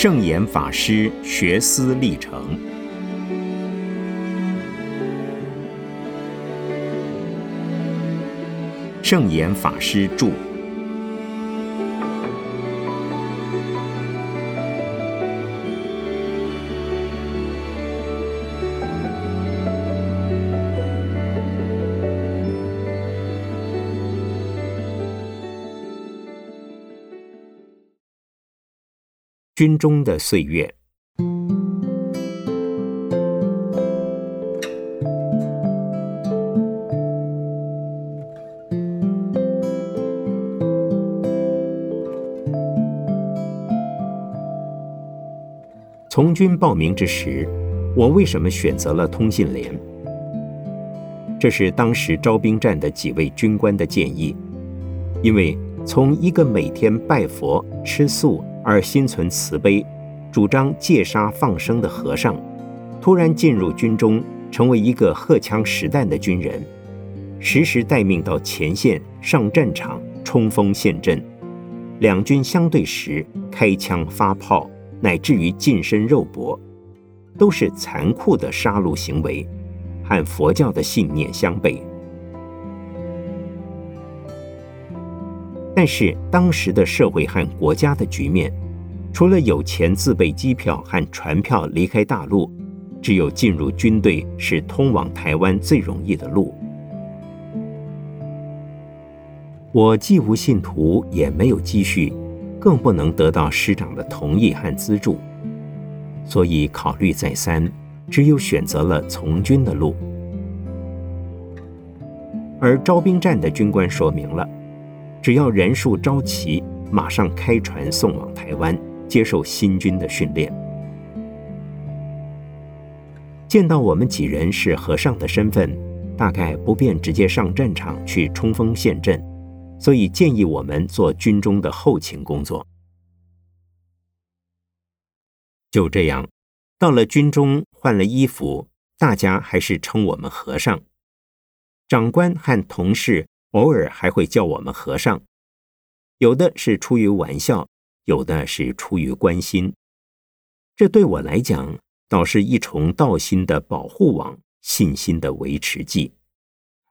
圣严法师学思历程。圣严法师著。军中的岁月。从军报名之时，我为什么选择了通信连？这是当时招兵站的几位军官的建议，因为从一个每天拜佛吃素。而心存慈悲，主张戒杀放生的和尚，突然进入军中，成为一个荷枪实弹的军人，时时待命到前线上战场冲锋陷阵。两军相对时，开枪发炮，乃至于近身肉搏，都是残酷的杀戮行为，和佛教的信念相悖。但是当时的社会和国家的局面，除了有钱自备机票和船票离开大陆，只有进入军队是通往台湾最容易的路。我既无信徒，也没有积蓄，更不能得到师长的同意和资助，所以考虑再三，只有选择了从军的路。而招兵站的军官说明了。只要人数招齐，马上开船送往台湾，接受新军的训练。见到我们几人是和尚的身份，大概不便直接上战场去冲锋陷阵，所以建议我们做军中的后勤工作。就这样，到了军中换了衣服，大家还是称我们和尚。长官和同事。偶尔还会叫我们和尚，有的是出于玩笑，有的是出于关心。这对我来讲，倒是一重道心的保护网，信心的维持剂，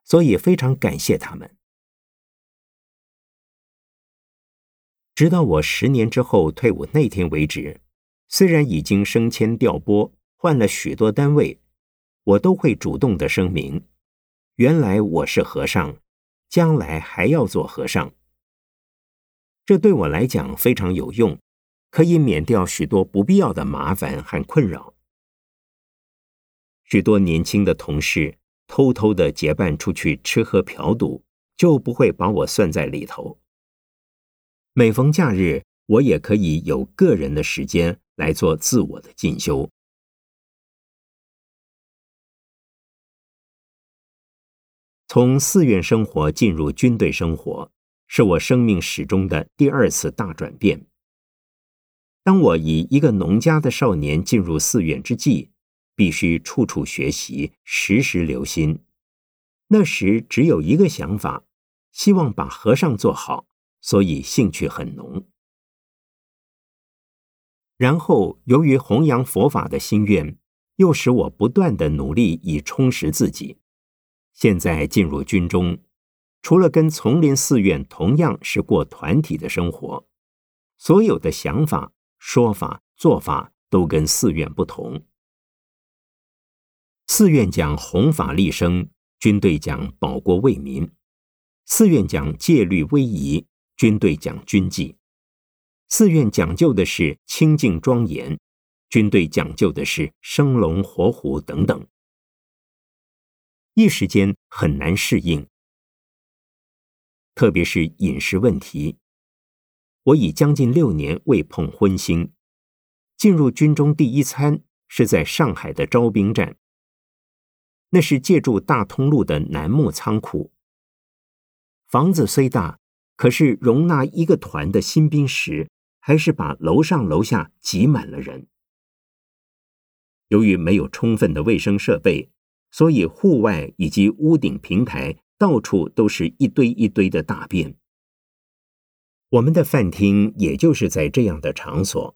所以非常感谢他们。直到我十年之后退伍那天为止，虽然已经升迁调拨，换了许多单位，我都会主动的声明：原来我是和尚。将来还要做和尚，这对我来讲非常有用，可以免掉许多不必要的麻烦和困扰。许多年轻的同事偷偷的结伴出去吃喝嫖赌，就不会把我算在里头。每逢假日，我也可以有个人的时间来做自我的进修。从寺院生活进入军队生活，是我生命史中的第二次大转变。当我以一个农家的少年进入寺院之际，必须处处学习，时时留心。那时只有一个想法，希望把和尚做好，所以兴趣很浓。然后，由于弘扬佛法的心愿，又使我不断的努力以充实自己。现在进入军中，除了跟丛林寺院同样是过团体的生活，所有的想法、说法、做法都跟寺院不同。寺院讲弘法利生，军队讲保国为民；寺院讲戒律威仪，军队讲军纪；寺院讲究的是清净庄严，军队讲究的是生龙活虎等等。一时间很难适应，特别是饮食问题。我已将近六年未碰荤腥。进入军中第一餐是在上海的招兵站，那是借助大通路的楠木仓库。房子虽大，可是容纳一个团的新兵时，还是把楼上楼下挤满了人。由于没有充分的卫生设备。所以，户外以及屋顶平台到处都是一堆一堆的大便。我们的饭厅也就是在这样的场所，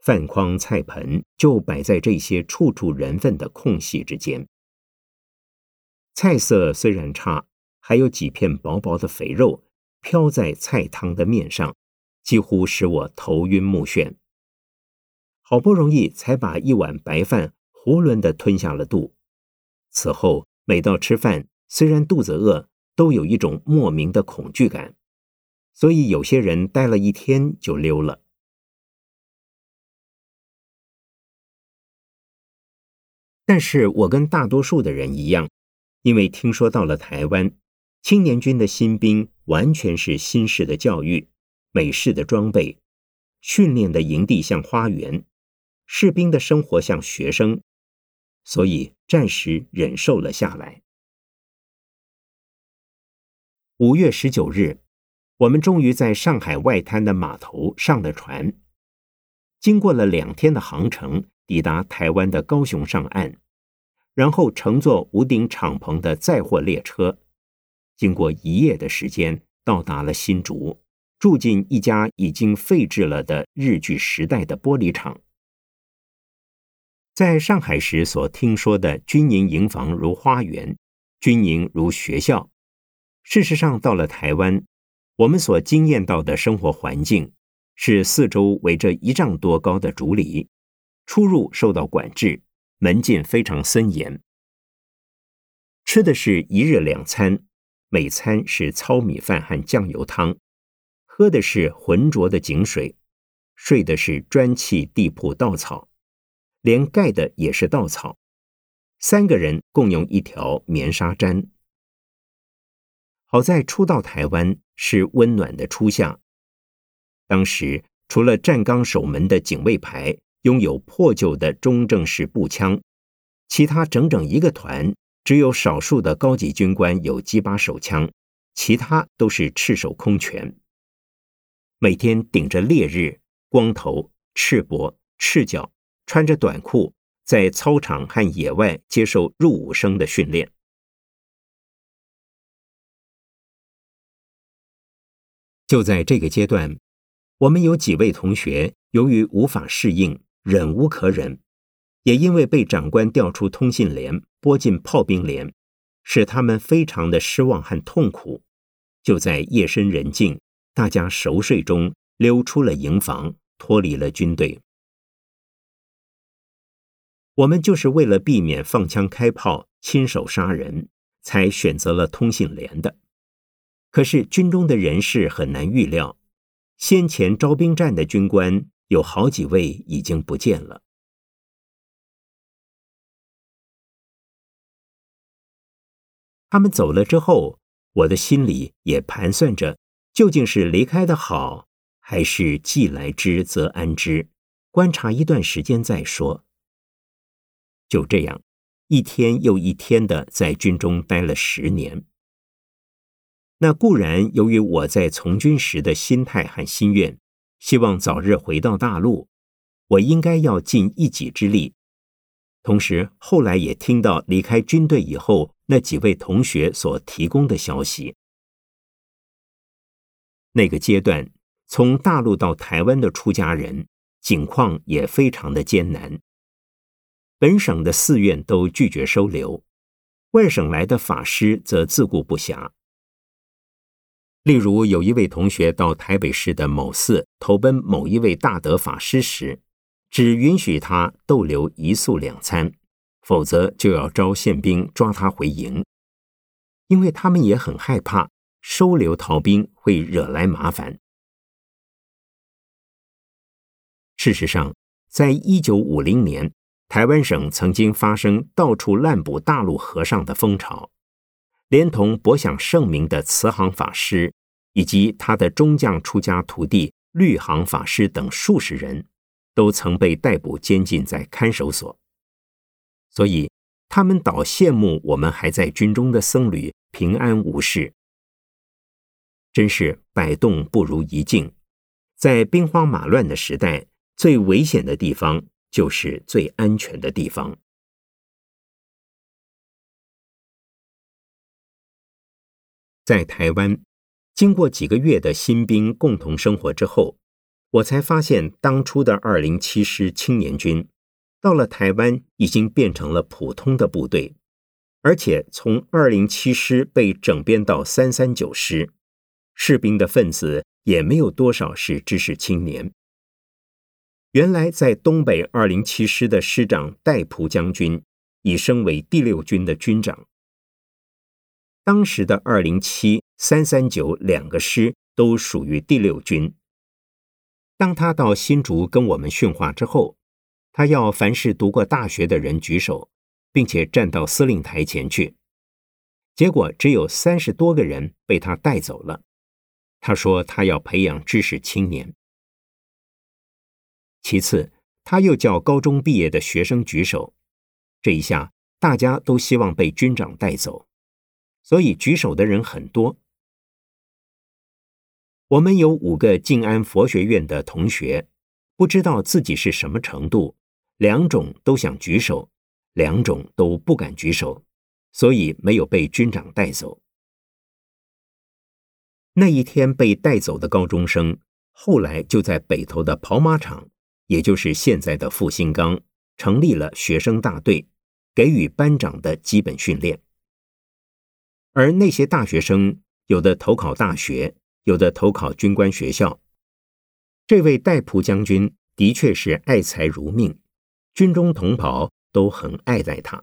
饭筐菜盆就摆在这些处处人粪的空隙之间。菜色虽然差，还有几片薄薄的肥肉飘在菜汤的面上，几乎使我头晕目眩。好不容易才把一碗白饭囫囵的吞下了肚。此后每到吃饭，虽然肚子饿，都有一种莫名的恐惧感。所以有些人待了一天就溜了。但是我跟大多数的人一样，因为听说到了台湾青年军的新兵完全是新式的教育、美式的装备、训练的营地像花园，士兵的生活像学生，所以暂时忍受了下来。五月十九日。我们终于在上海外滩的码头上了船，经过了两天的航程，抵达台湾的高雄上岸，然后乘坐无顶敞篷的载货列车，经过一夜的时间，到达了新竹，住进一家已经废置了的日据时代的玻璃厂。在上海时所听说的军营营房如花园，军营如学校，事实上到了台湾。我们所经验到的生活环境是四周围着一丈多高的竹篱，出入受到管制，门禁非常森严。吃的是一日两餐，每餐是糙米饭和酱油汤；喝的是浑浊的井水，睡的是砖砌地铺稻草，连盖的也是稻草。三个人共用一条棉纱毡。好在初到台湾是温暖的初夏。当时除了站岗守门的警卫排拥有破旧的中正式步枪，其他整整一个团只有少数的高级军官有几把手枪，其他都是赤手空拳。每天顶着烈日，光头、赤膊、赤脚，穿着短裤，在操场和野外接受入伍生的训练。就在这个阶段，我们有几位同学由于无法适应，忍无可忍，也因为被长官调出通信连，拨进炮兵连，使他们非常的失望和痛苦。就在夜深人静、大家熟睡中，溜出了营房，脱离了军队。我们就是为了避免放枪开炮、亲手杀人，才选择了通信连的。可是军中的人事很难预料，先前招兵站的军官有好几位已经不见了。他们走了之后，我的心里也盘算着，究竟是离开的好，还是既来之则安之，观察一段时间再说。就这样，一天又一天的在军中待了十年。那固然由于我在从军时的心态和心愿，希望早日回到大陆，我应该要尽一己之力。同时，后来也听到离开军队以后那几位同学所提供的消息。那个阶段，从大陆到台湾的出家人境况也非常的艰难。本省的寺院都拒绝收留，外省来的法师则自顾不暇。例如，有一位同学到台北市的某寺投奔某一位大德法师时，只允许他逗留一宿两餐，否则就要招宪兵抓他回营，因为他们也很害怕收留逃兵会惹来麻烦。事实上，在一九五零年，台湾省曾经发生到处滥捕大陆和尚的风潮，连同博享盛名的慈航法师。以及他的中将出家徒弟律航法师等数十人，都曾被逮捕监禁在看守所，所以他们倒羡慕我们还在军中的僧侣平安无事。真是百动不如一静，在兵荒马乱的时代，最危险的地方就是最安全的地方。在台湾。经过几个月的新兵共同生活之后，我才发现当初的二零七师青年军到了台湾已经变成了普通的部队，而且从二零七师被整编到三三九师，士兵的分子也没有多少是知识青年。原来在东北二零七师的师长戴普将军已升为第六军的军长。当时的二零七、三三九两个师都属于第六军。当他到新竹跟我们训话之后，他要凡是读过大学的人举手，并且站到司令台前去。结果只有三十多个人被他带走了。他说他要培养知识青年。其次，他又叫高中毕业的学生举手，这一下大家都希望被军长带走。所以举手的人很多。我们有五个静安佛学院的同学，不知道自己是什么程度，两种都想举手，两种都不敢举手，所以没有被军长带走。那一天被带走的高中生，后来就在北头的跑马场，也就是现在的复兴岗，成立了学生大队，给予班长的基本训练。而那些大学生，有的投考大学，有的投考军官学校。这位戴普将军的确是爱才如命，军中同袍都很爱戴他。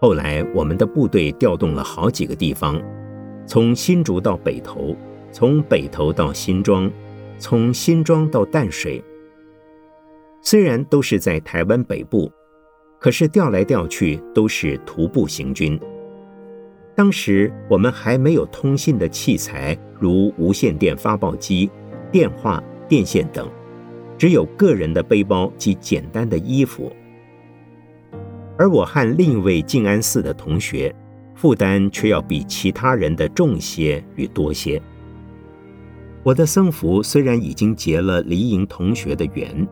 后来，我们的部队调动了好几个地方，从新竹到北投，从北投到新庄，从新庄到淡水。虽然都是在台湾北部。可是调来调去都是徒步行军。当时我们还没有通信的器材，如无线电发报机、电话、电线等，只有个人的背包及简单的衣服。而我和另一位静安寺的同学，负担却要比其他人的重些与多些。我的僧服虽然已经结了离营同学的缘。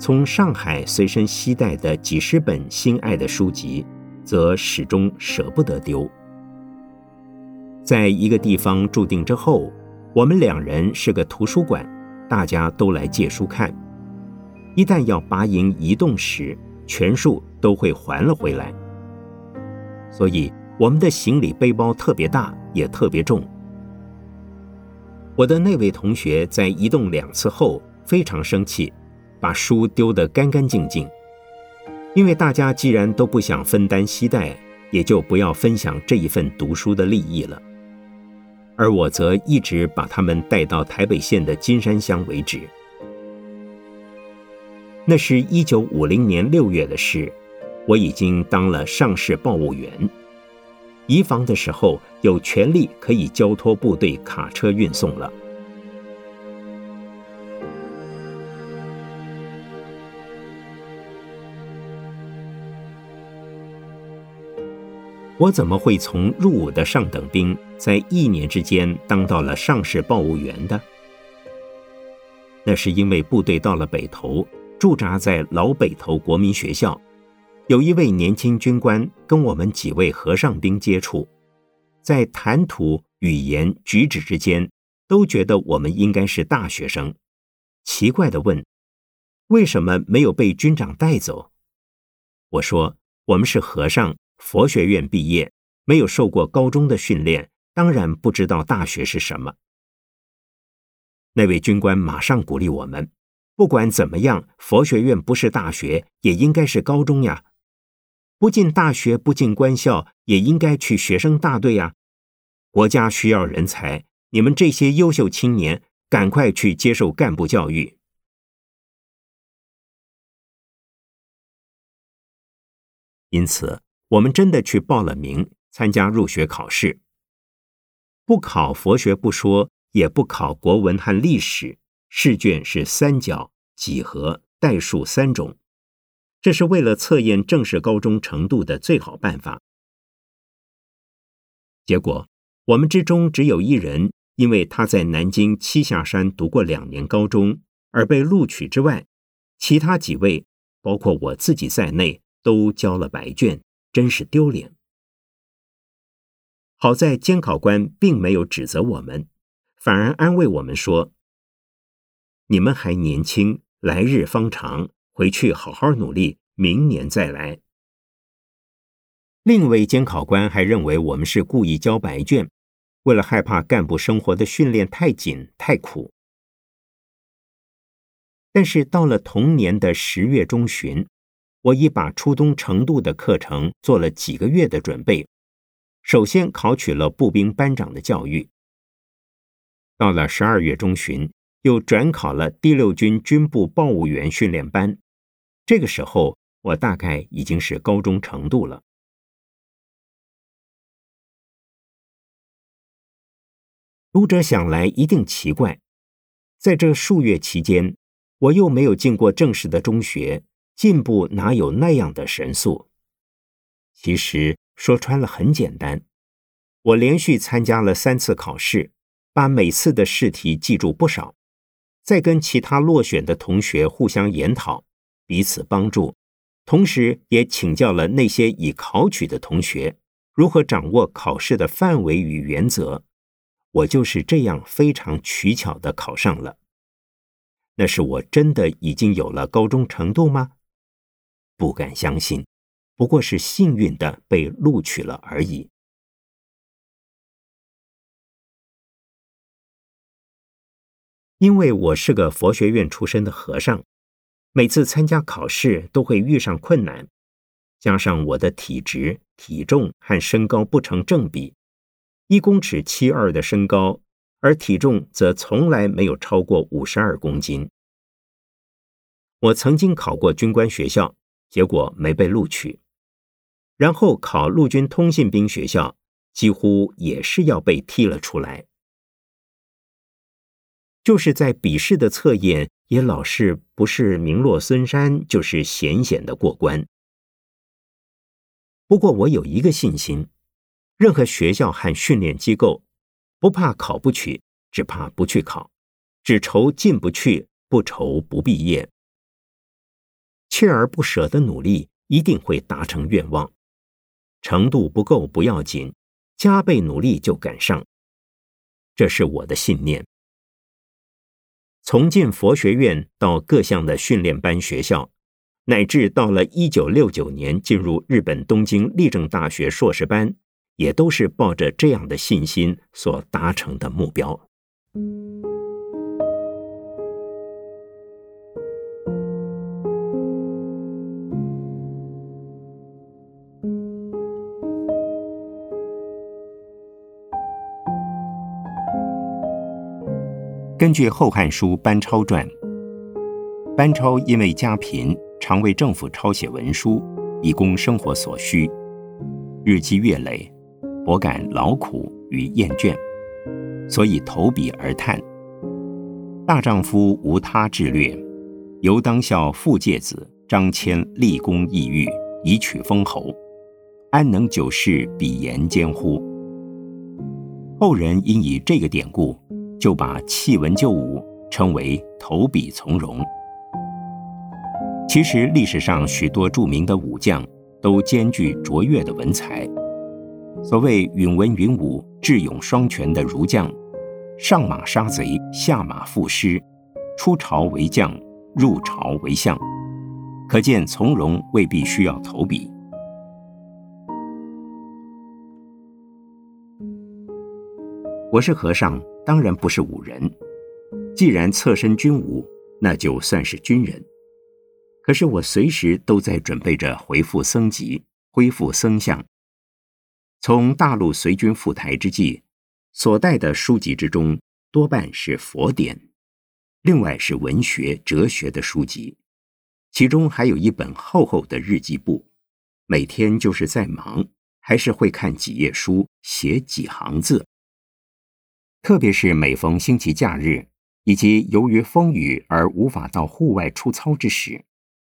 从上海随身携带的几十本心爱的书籍，则始终舍不得丢。在一个地方住定之后，我们两人是个图书馆，大家都来借书看。一旦要拔营移动时，全数都会还了回来。所以我们的行李背包特别大，也特别重。我的那位同学在移动两次后非常生气。把书丢得干干净净，因为大家既然都不想分担携带，也就不要分享这一份读书的利益了。而我则一直把他们带到台北县的金山乡为止。那是一九五零年六月的事，我已经当了上市报务员，移防的时候有权利可以交托部队卡车运送了。我怎么会从入伍的上等兵，在一年之间当到了上士报务员的？那是因为部队到了北投，驻扎在老北投国民学校，有一位年轻军官跟我们几位和尚兵接触，在谈吐、语言、举止之间，都觉得我们应该是大学生，奇怪的问：“为什么没有被军长带走？”我说：“我们是和尚。”佛学院毕业，没有受过高中的训练，当然不知道大学是什么。那位军官马上鼓励我们：不管怎么样，佛学院不是大学，也应该是高中呀。不进大学，不进官校，也应该去学生大队呀。国家需要人才，你们这些优秀青年，赶快去接受干部教育。因此。我们真的去报了名，参加入学考试。不考佛学不说，也不考国文和历史，试卷是三角、几何、代数三种。这是为了测验正式高中程度的最好办法。结果，我们之中只有一人，因为他在南京栖霞山读过两年高中，而被录取之外，其他几位，包括我自己在内，都交了白卷。真是丢脸。好在监考官并没有指责我们，反而安慰我们说：“你们还年轻，来日方长，回去好好努力，明年再来。”另一位监考官还认为我们是故意交白卷，为了害怕干部生活的训练太紧太苦。但是到了同年的十月中旬，我已把初冬程度的课程做了几个月的准备。首先考取了步兵班长的教育，到了十二月中旬，又转考了第六军军部报务员训练班。这个时候，我大概已经是高中程度了。读者想来一定奇怪，在这数月期间，我又没有进过正式的中学，进步哪有那样的神速？其实。说穿了很简单，我连续参加了三次考试，把每次的试题记住不少，再跟其他落选的同学互相研讨，彼此帮助，同时也请教了那些已考取的同学如何掌握考试的范围与原则。我就是这样非常取巧的考上了。那是我真的已经有了高中程度吗？不敢相信。不过是幸运的被录取了而已。因为我是个佛学院出身的和尚，每次参加考试都会遇上困难，加上我的体质、体重和身高不成正比，一公尺七二的身高，而体重则从来没有超过五十二公斤。我曾经考过军官学校，结果没被录取。然后考陆军通信兵学校，几乎也是要被踢了出来。就是在笔试的测验，也老是不是名落孙山，就是险险的过关。不过我有一个信心：任何学校和训练机构，不怕考不取，只怕不去考，只愁进不去，不愁不毕业。锲而不舍的努力，一定会达成愿望。程度不够不要紧，加倍努力就赶上。这是我的信念。从进佛学院到各项的训练班学校，乃至到了一九六九年进入日本东京立正大学硕士班，也都是抱着这样的信心所达成的目标。根据《后汉书·班超传》，班超因为家贫，常为政府抄写文书，以供生活所需。日积月累，颇感劳苦与厌倦，所以投笔而叹：“大丈夫无他志略，犹当效傅介子、张骞立功异域，以取封侯，安能久视彼言间乎？”后人因以这个典故。就把弃文就武称为投笔从戎。其实历史上许多著名的武将都兼具卓越的文才。所谓允文允武、智勇双全的儒将，上马杀贼，下马赋诗，出朝为将，入朝为相。可见从容未必需要投笔。我是和尚。当然不是武人，既然侧身军武，那就算是军人。可是我随时都在准备着回复僧籍，恢复僧相。从大陆随军赴台之际，所带的书籍之中多半是佛典，另外是文学、哲学的书籍，其中还有一本厚厚的日记簿。每天就是在忙，还是会看几页书，写几行字。特别是每逢星期假日，以及由于风雨而无法到户外出操之时，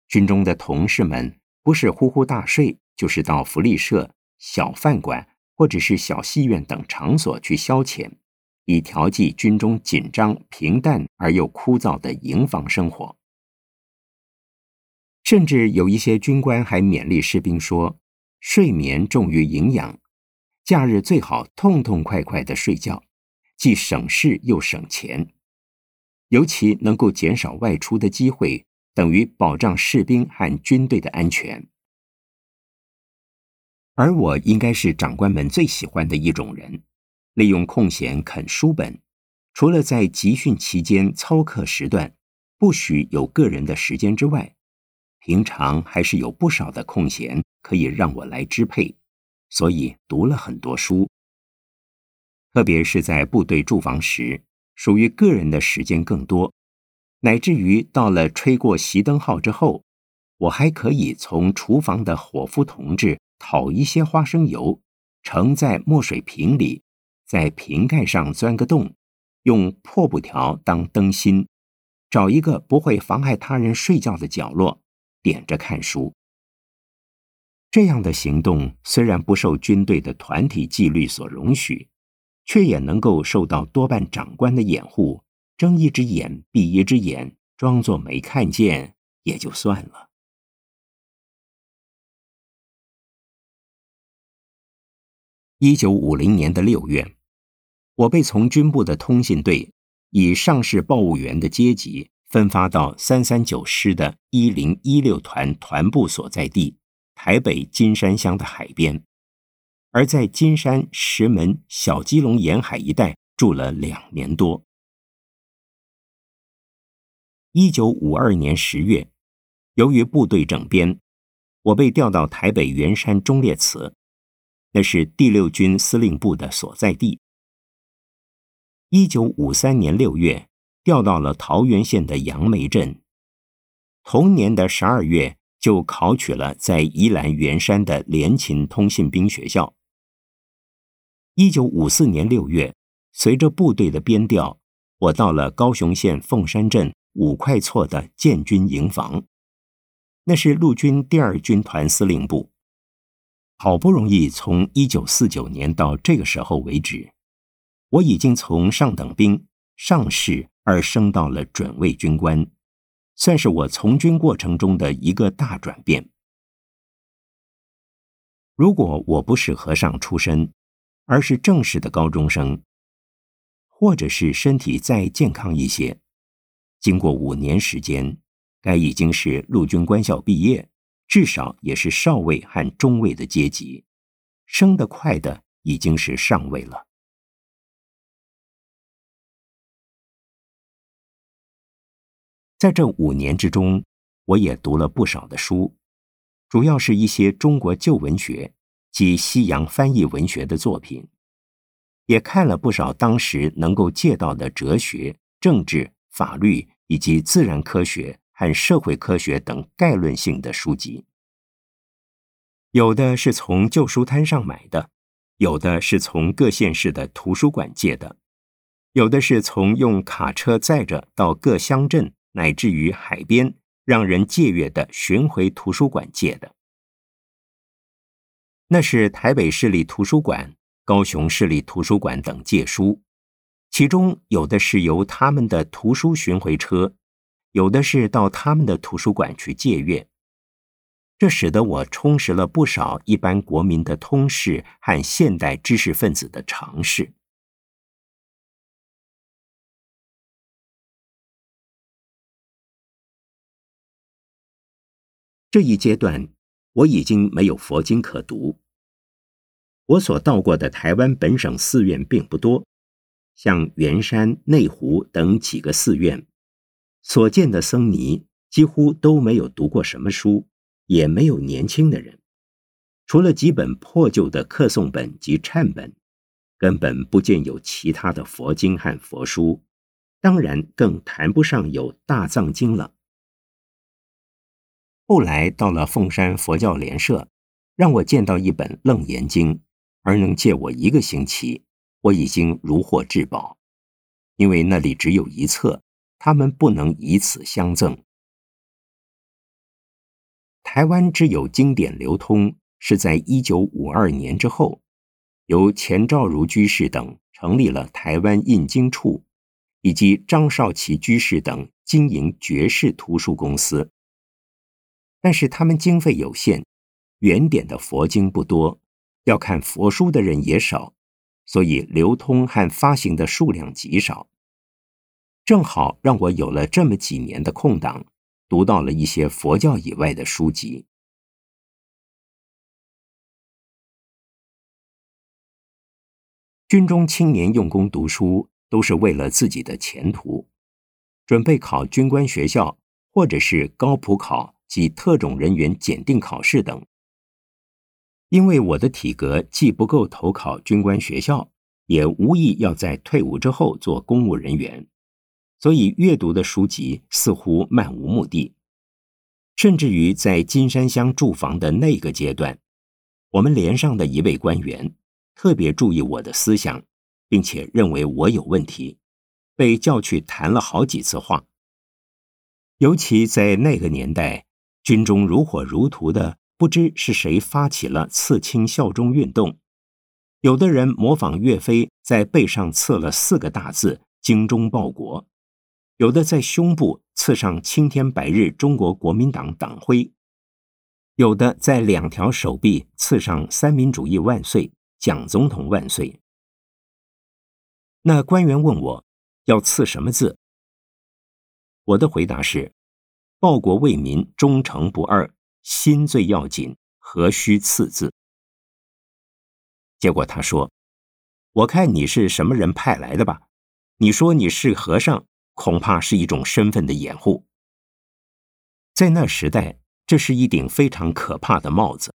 军中的同事们不是呼呼大睡，就是到福利社、小饭馆或者是小戏院等场所去消遣，以调剂军中紧张、平淡而又枯燥的营房生活。甚至有一些军官还勉励士兵说：“睡眠重于营养。”假日最好痛痛快快的睡觉，既省事又省钱，尤其能够减少外出的机会，等于保障士兵和军队的安全。而我应该是长官们最喜欢的一种人，利用空闲啃书本，除了在集训期间操课时段不许有个人的时间之外，平常还是有不少的空闲可以让我来支配。所以读了很多书，特别是在部队驻防时，属于个人的时间更多，乃至于到了吹过熄灯号之后，我还可以从厨房的伙夫同志讨一些花生油，盛在墨水瓶里，在瓶盖上钻个洞，用破布条当灯芯，找一个不会妨碍他人睡觉的角落，点着看书。这样的行动虽然不受军队的团体纪律所容许，却也能够受到多半长官的掩护，睁一只眼闭一只眼，装作没看见也就算了。一九五零年的六月，我被从军部的通信队以上士报务员的阶级分发到三三九师的一零一六团团部所在地。台北金山乡的海边，而在金山、石门、小基隆沿海一带住了两年多。一九五二年十月，由于部队整编，我被调到台北圆山忠烈祠，那是第六军司令部的所在地。一九五三年六月，调到了桃园县的杨梅镇。同年的十二月。就考取了在宜兰圆山的联勤通信兵学校。一九五四年六月，随着部队的编调，我到了高雄县凤山镇五块厝的建军营房，那是陆军第二军团司令部。好不容易从一九四九年到这个时候为止，我已经从上等兵、上士而升到了准尉军官。算是我从军过程中的一个大转变。如果我不是和尚出身，而是正式的高中生，或者是身体再健康一些，经过五年时间，该已经是陆军官校毕业，至少也是少尉和中尉的阶级，升得快的已经是上尉了。在这五年之中，我也读了不少的书，主要是一些中国旧文学及西洋翻译文学的作品，也看了不少当时能够借到的哲学、政治、法律以及自然科学和社会科学等概论性的书籍。有的是从旧书摊上买的，有的是从各县市的图书馆借的，有的是从用卡车载着到各乡镇。乃至于海边让人借阅的巡回图书馆借的，那是台北市立图书馆、高雄市立图书馆等借书，其中有的是由他们的图书巡回车，有的是到他们的图书馆去借阅，这使得我充实了不少一般国民的通识和现代知识分子的常识。这一阶段，我已经没有佛经可读。我所到过的台湾本省寺院并不多，像圆山、内湖等几个寺院，所见的僧尼几乎都没有读过什么书，也没有年轻的人，除了几本破旧的刻诵本及忏本，根本不见有其他的佛经和佛书，当然更谈不上有大藏经了。后来到了凤山佛教联社，让我见到一本《楞严经》，而能借我一个星期，我已经如获至宝。因为那里只有一册，他们不能以此相赠。台湾之有经典流通，是在一九五二年之后，由钱兆如居士等成立了台湾印经处，以及张少奇居士等经营爵士图书公司。但是他们经费有限，原点的佛经不多，要看佛书的人也少，所以流通和发行的数量极少。正好让我有了这么几年的空档，读到了一些佛教以外的书籍。军中青年用功读书，都是为了自己的前途，准备考军官学校，或者是高普考及特种人员检定考试等。因为我的体格既不够投考军官学校，也无意要在退伍之后做公务人员，所以阅读的书籍似乎漫无目的。甚至于在金山乡住房的那个阶段，我们连上的一位官员。特别注意我的思想，并且认为我有问题，被叫去谈了好几次话。尤其在那个年代，军中如火如荼的，不知是谁发起了刺青效忠运动。有的人模仿岳飞，在背上刺了四个大字“精忠报国”；有的在胸部刺上“青天白日中国国民党党徽”；有的在两条手臂刺上“三民主义万岁”。蒋总统万岁！那官员问我要刺什么字？我的回答是：报国为民，忠诚不二，心最要紧，何须刺字？结果他说：“我看你是什么人派来的吧？你说你是和尚，恐怕是一种身份的掩护。在那时代，这是一顶非常可怕的帽子。”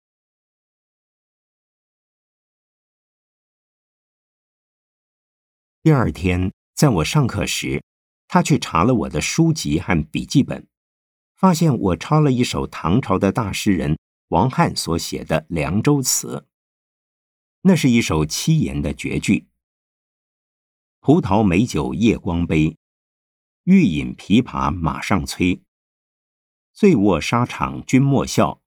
第二天，在我上课时，他去查了我的书籍和笔记本，发现我抄了一首唐朝的大诗人王翰所写的《凉州词》。那是一首七言的绝句：“葡萄美酒夜光杯，欲饮琵琶马上催。醉卧沙场君莫笑，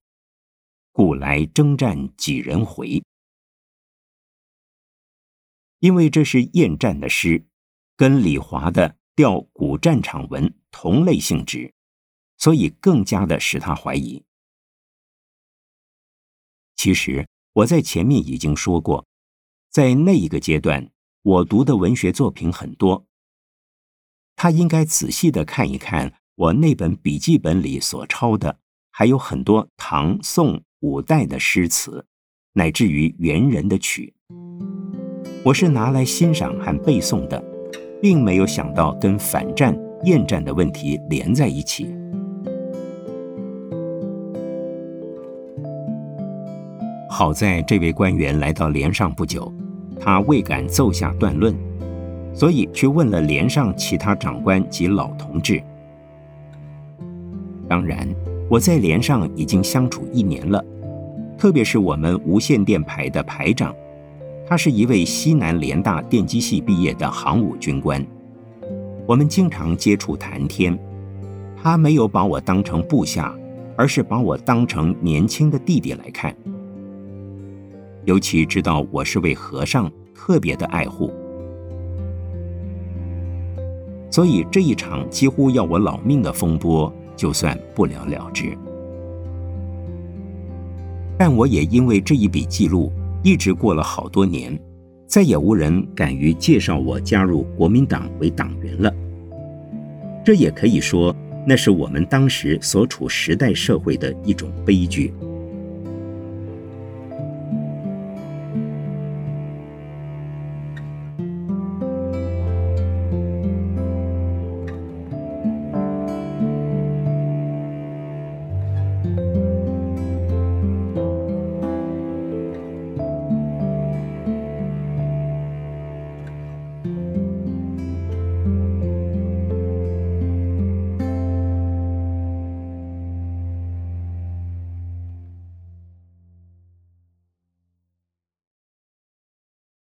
古来征战几人回。”因为这是厌战的诗，跟李华的《吊古战场文》同类性质，所以更加的使他怀疑。其实我在前面已经说过，在那一个阶段，我读的文学作品很多。他应该仔细的看一看我那本笔记本里所抄的，还有很多唐宋五代的诗词，乃至于元人的曲。我是拿来欣赏和背诵的，并没有想到跟反战、厌战的问题连在一起。好在这位官员来到连上不久，他未敢奏下断论，所以去问了连上其他长官及老同志。当然，我在连上已经相处一年了，特别是我们无线电排的排长。他是一位西南联大电机系毕业的航母军官，我们经常接触谈天。他没有把我当成部下，而是把我当成年轻的弟弟来看。尤其知道我是位和尚，特别的爱护。所以这一场几乎要我老命的风波，就算不了了之。但我也因为这一笔记录。一直过了好多年，再也无人敢于介绍我加入国民党为党员了。这也可以说，那是我们当时所处时代社会的一种悲剧。